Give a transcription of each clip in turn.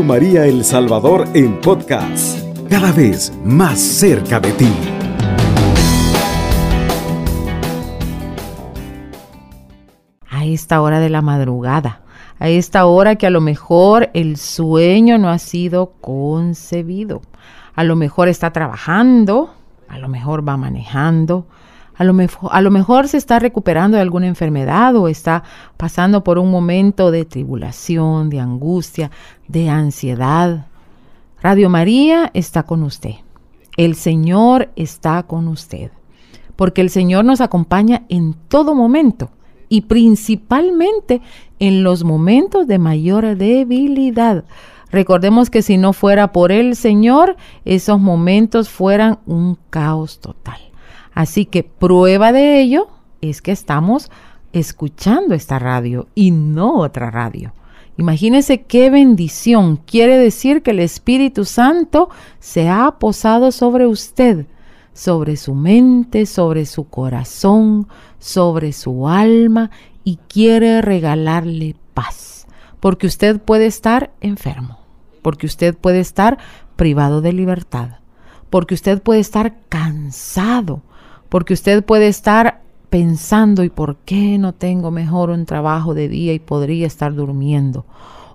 María El Salvador en podcast, cada vez más cerca de ti. A esta hora de la madrugada, a esta hora que a lo mejor el sueño no ha sido concebido, a lo mejor está trabajando, a lo mejor va manejando, a lo, mejor, se está recuperando de alguna enfermedad o está pasando por un momento de tribulación, de angustia, de ansiedad. Radio María está con usted. El Señor está con usted. Porque el Señor nos acompaña en todo momento y principalmente en los momentos de mayor debilidad. Recordemos que si no fuera por el Señor, esos momentos fueran un caos total. Así que prueba de ello es que estamos escuchando esta radio y no otra radio. Imagínese qué bendición. Quiere decir que el Espíritu Santo se ha posado sobre usted, sobre su mente, sobre su corazón, sobre su alma y quiere regalarle paz. Porque usted puede estar enfermo, porque usted puede estar privado de libertad, porque usted puede estar cansado, porque usted puede estar pensando, ¿y por qué no tengo mejor un trabajo de día y podría estar durmiendo?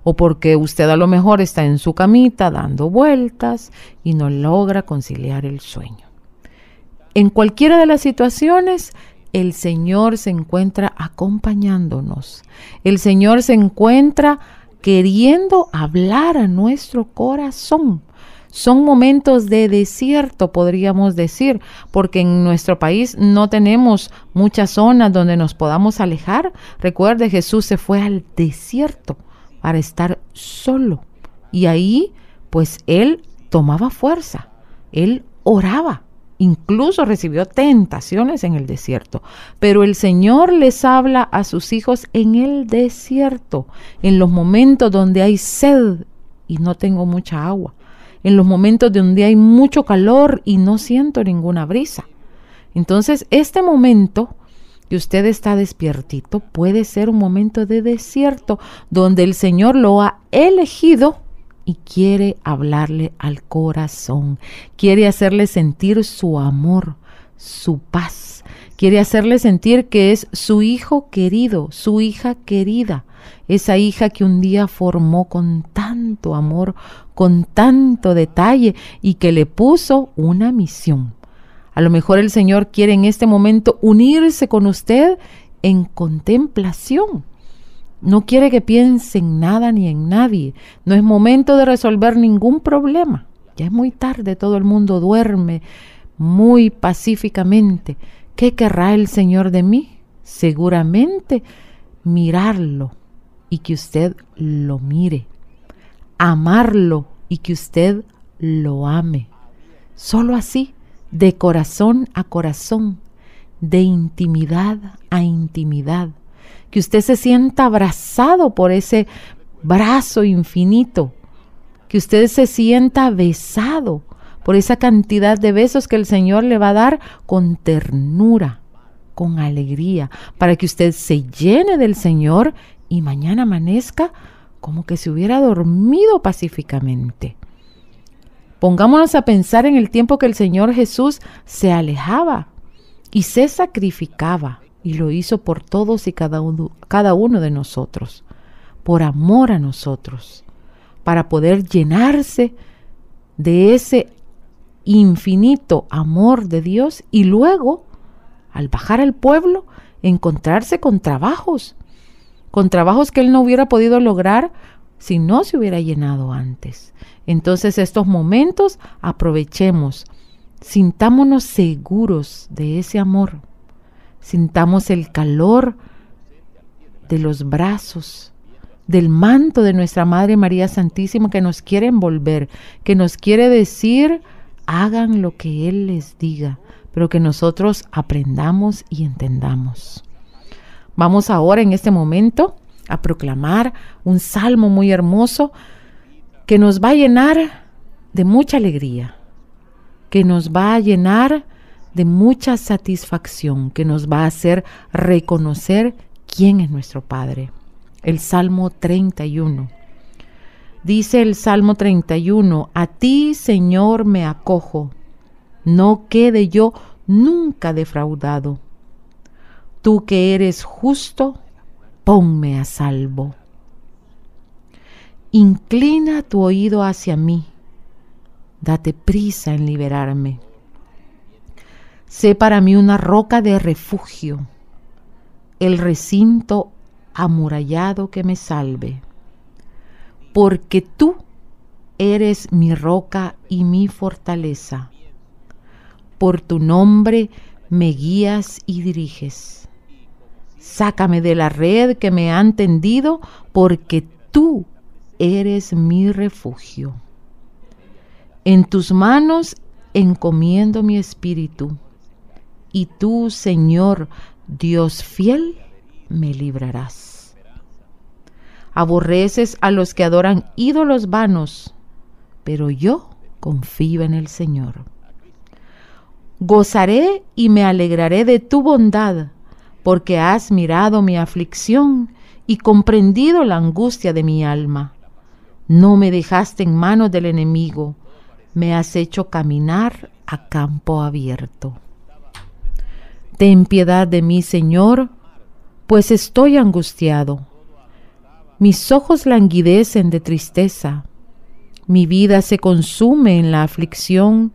O porque usted a lo mejor está en su camita dando vueltas y no logra conciliar el sueño. En cualquiera de las situaciones, el Señor se encuentra acompañándonos. El Señor se encuentra queriendo hablar a nuestro corazón. Son momentos de desierto, podríamos decir, porque en nuestro país no tenemos muchas zonas donde nos podamos alejar. Recuerde, Jesús se fue al desierto para estar solo. Y ahí, pues él tomaba fuerza, él oraba, incluso recibió tentaciones en el desierto. Pero el Señor les habla a sus hijos en el desierto, en los momentos donde hay sed y no tengo mucha agua en los momentos de donde hay mucho calor y no siento ninguna brisa. Entonces, este momento que usted está despiertito puede ser un momento de desierto donde el Señor lo ha elegido y quiere hablarle al corazón, quiere hacerle sentir su amor, su paz, quiere hacerle sentir que es su hijo querido, su hija querida, esa hija que un día formó con tanto amor, con tanto detalle y que le puso una misión. A lo mejor el Señor quiere en este momento unirse con usted en contemplación. No quiere que piense en nada ni en nadie. No es momento de resolver ningún problema. Ya es muy tarde, todo el mundo duerme muy pacíficamente. ¿Qué querrá el Señor de mí? Seguramente mirarlo, y que usted lo mire, amarlo y que usted lo ame. Solo así, de corazón a corazón, de intimidad a intimidad, que usted se sienta abrazado por ese brazo infinito, que usted se sienta besado por esa cantidad de besos que el Señor le va a dar con ternura, con alegría, para que usted se llene del Señor y mañana amanezca como que se hubiera dormido pacíficamente. Pongámonos a pensar en el tiempo que el Señor Jesús se alejaba y se sacrificaba y lo hizo por todos y cada uno, cada uno de nosotros, por amor a nosotros, para poder llenarse de ese infinito amor de Dios y luego, al bajar al pueblo, encontrarse con trabajos con trabajos que él no hubiera podido lograr si no se hubiera llenado antes. Entonces estos momentos aprovechemos, sintámonos seguros de ese amor, sintamos el calor de los brazos, del manto de nuestra Madre María Santísima que nos quiere envolver, que nos quiere decir, hagan lo que Él les diga, pero que nosotros aprendamos y entendamos. Vamos ahora en este momento a proclamar un salmo muy hermoso que nos va a llenar de mucha alegría, que nos va a llenar de mucha satisfacción, que nos va a hacer reconocer quién es nuestro Padre. El Salmo 31. Dice el Salmo 31, a ti Señor me acojo, no quede yo nunca defraudado. Tú que eres justo, ponme a salvo. Inclina tu oído hacia mí, date prisa en liberarme. Sé para mí una roca de refugio, el recinto amurallado que me salve porque tú eres mi roca y mi fortaleza. Por tu nombre me guías y diriges. Sácame de la red que me han tendido, porque tú eres mi refugio. En tus manos encomiendo mi espíritu, y tú, Señor, Dios fiel, me librarás. Aborreces a los que adoran ídolos vanos, pero yo confío en el Señor. Gozaré y me alegraré de tu bondad, porque has mirado mi aflicción y comprendido la angustia de mi alma. No me dejaste en manos del enemigo, me has hecho caminar a campo abierto. Ten piedad de mí, Señor, pues estoy angustiado. Mis ojos languidecen de tristeza, mi vida se consume en la aflicción,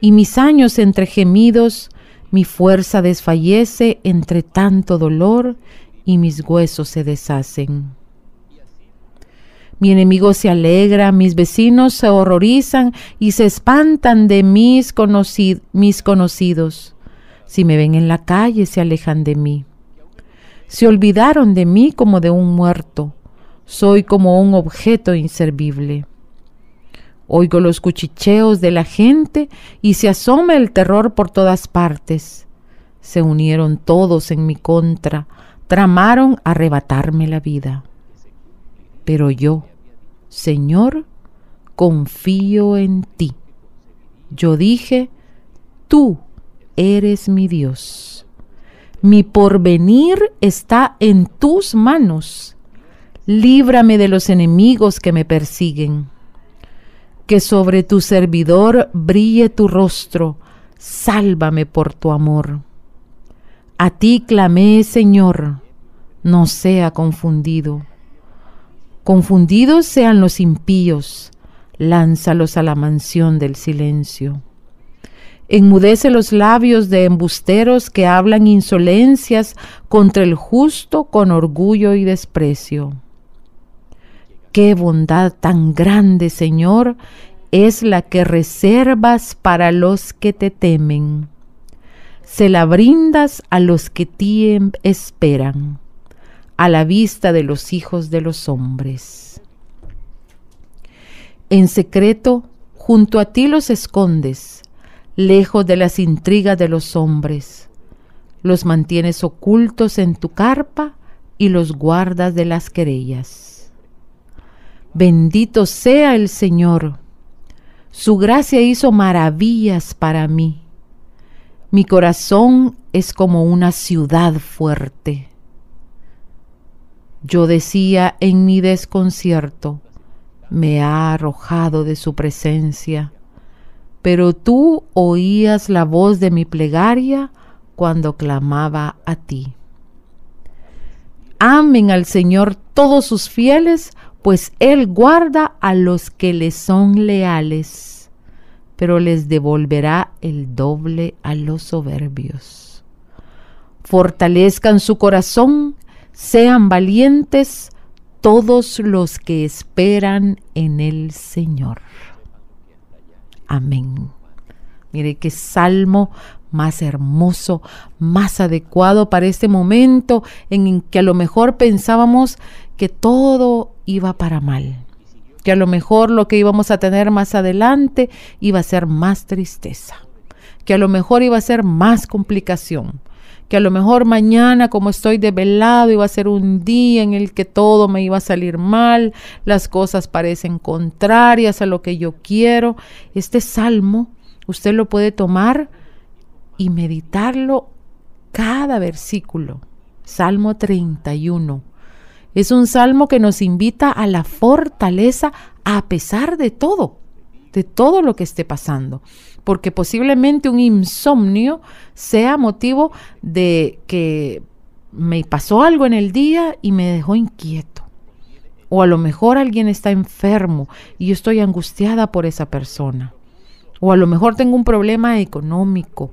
y mis años entre gemidos, mi fuerza desfallece entre tanto dolor, y mis huesos se deshacen. Mi enemigo se alegra, mis vecinos se horrorizan y se espantan de mis, conocidos. Si me ven en la calle, se alejan de mí. Se olvidaron de mí como de un muerto. Soy como un objeto inservible. Oigo los cuchicheos de la gente y se asoma el terror por todas partes. Se unieron todos en mi contra, tramaron arrebatarme la vida. Pero yo, Señor, confío en ti. Yo dije, tú eres mi Dios. Mi porvenir está en tus manos. Líbrame de los enemigos que me persiguen. Que sobre tu servidor brille tu rostro. Sálvame por tu amor. A ti clamé, Señor. No sea confundido. Confundidos sean los impíos. Lánzalos a la mansión del silencio. Enmudece los labios de embusteros que hablan insolencias contra el justo con orgullo y desprecio. Qué bondad tan grande, Señor, es la que reservas para los que te temen. Se la brindas a los que ti esperan, a la vista de los hijos de los hombres. En secreto, junto a ti los escondes, lejos de las intrigas de los hombres. Los mantienes ocultos en tu carpa y los guardas de las querellas. Bendito sea el Señor. Su gracia hizo maravillas para mí. Mi corazón es como una ciudad fuerte. Yo decía en mi desconcierto, me ha arrojado de su presencia pero tú oías la voz de mi plegaria cuando clamaba a ti. Amen al Señor todos sus fieles, pues Él guarda a los que le son leales, pero les devolverá el doble a los soberbios. Fortalezcan su corazón, sean valientes todos los que esperan en el Señor. Amén. Mire qué salmo más hermoso, más adecuado para este momento en que a lo mejor pensábamos que todo iba para mal, que a lo mejor lo que íbamos a tener más adelante iba a ser más tristeza, que a lo mejor iba a ser más complicación, que a lo mejor mañana, como estoy velado iba a ser un día en el que todo me iba a salir mal, las cosas parecen contrarias a lo que yo quiero. Este salmo usted lo puede tomar y meditarlo cada versículo. Salmo 31. Es un salmo que nos invita a la fortaleza a pesar de todo, de todo lo que esté pasando. Porque posiblemente un insomnio sea motivo de que me pasó algo en el día y me dejó inquieto. O a lo mejor alguien está enfermo y yo estoy angustiada por esa persona. O a lo mejor tengo un problema económico,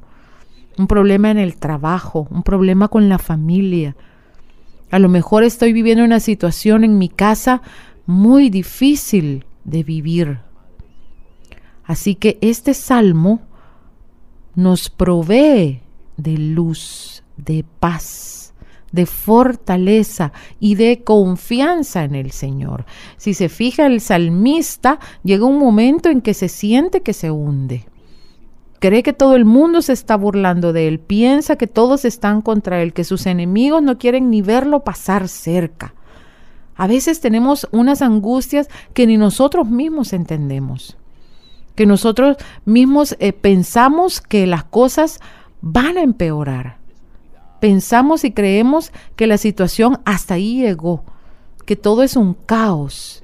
un problema en el trabajo, un problema con la familia. A lo mejor estoy viviendo una situación en mi casa muy difícil de vivir. Así que este salmo nos provee de luz, de paz de fortaleza y de confianza en el Señor. Si se fija el salmista, llega un momento en que se siente que se hunde. Cree que todo el mundo se está burlando de él, piensa que todos están contra él, que sus enemigos no quieren ni verlo pasar cerca. A veces tenemos unas angustias que ni nosotros mismos entendemos, que nosotros mismos eh, pensamos que las cosas van a empeorar pensamos y creemos que la situación hasta ahí llegó, que todo es un caos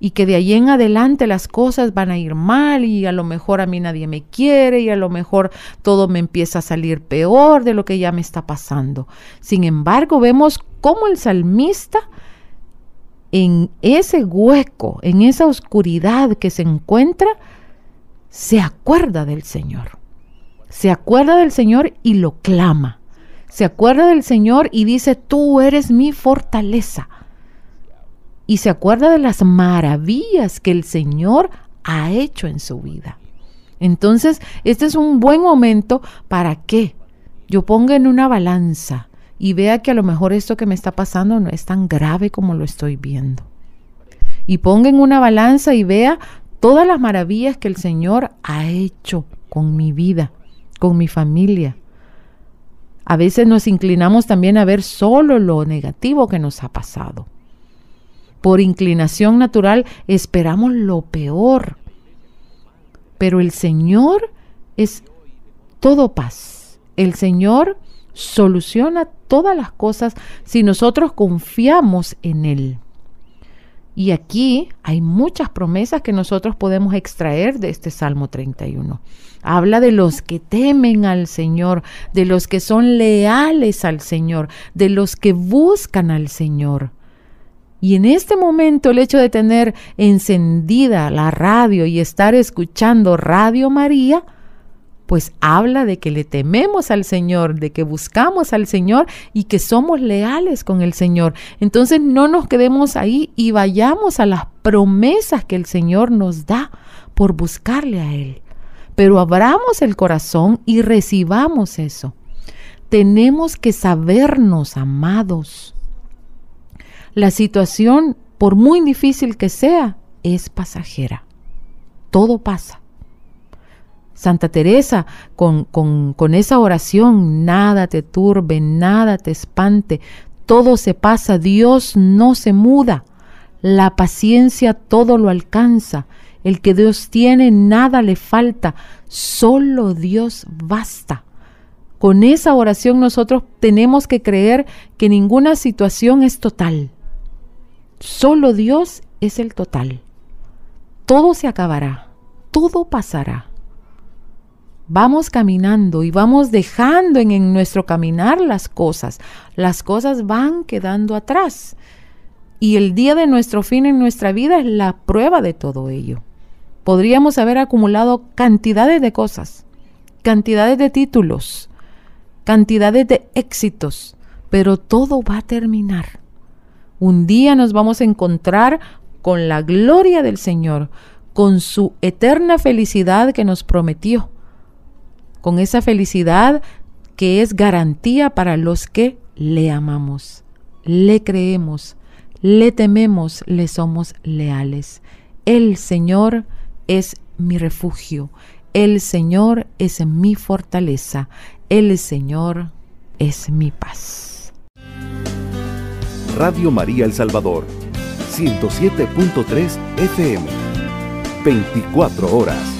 y que de ahí en adelante las cosas van a ir mal y a lo mejor a mí nadie me quiere y a lo mejor todo me empieza a salir peor de lo que ya me está pasando. Sin embargo, vemos cómo el salmista en ese hueco, en esa oscuridad que se encuentra, se acuerda del Señor. Se acuerda del Señor y lo clama se acuerda del Señor y dice, tú eres mi fortaleza. Y se acuerda de las maravillas que el Señor ha hecho en su vida. Entonces, este es un buen momento para que yo ponga en una balanza y vea que a lo mejor esto que me está pasando no es tan grave como lo estoy viendo. Y ponga en una balanza y vea todas las maravillas que el Señor ha hecho con mi vida, con mi familia, a veces nos inclinamos también a ver solo lo negativo que nos ha pasado. Por inclinación natural esperamos lo peor. Pero el Señor es todo paz. El Señor soluciona todas las cosas si nosotros confiamos en Él. Y aquí hay muchas promesas que nosotros podemos extraer de este Salmo 31. Habla de los que temen al Señor, de los que son leales al Señor, de los que buscan al Señor. Y en este momento el hecho de tener encendida la radio y estar escuchando Radio María, pues habla de que le tememos al Señor, de que buscamos al Señor y que somos leales con el Señor. Entonces no nos quedemos ahí y vayamos a las promesas que el Señor nos da por buscarle a Él. Pero abramos el corazón y recibamos eso. Tenemos que sabernos amados. La situación, por muy difícil que sea, es pasajera. Todo pasa. Santa Teresa, con, con, esa oración, nada te turbe, nada te espante, todo se pasa, Dios no se muda, la paciencia todo lo alcanza, el que Dios tiene nada le falta, solo Dios basta. Con esa oración nosotros tenemos que creer que ninguna situación es total. Solo Dios es el total. Todo se acabará, todo pasará vamos caminando y vamos dejando en, nuestro caminar las cosas. Las cosas van quedando atrás. Y el día de nuestro fin en nuestra vida es la prueba de todo ello. Podríamos haber acumulado cantidades de cosas, cantidades de títulos, cantidades de éxitos, pero todo va a terminar. Un día nos vamos a encontrar con la gloria del Señor, con su eterna felicidad que nos prometió con esa felicidad que es garantía para los que le amamos, le creemos, le tememos, le somos leales. El Señor es mi refugio, el Señor es mi fortaleza, el Señor es mi paz. Radio María El Salvador, 107.3 FM, 24 horas.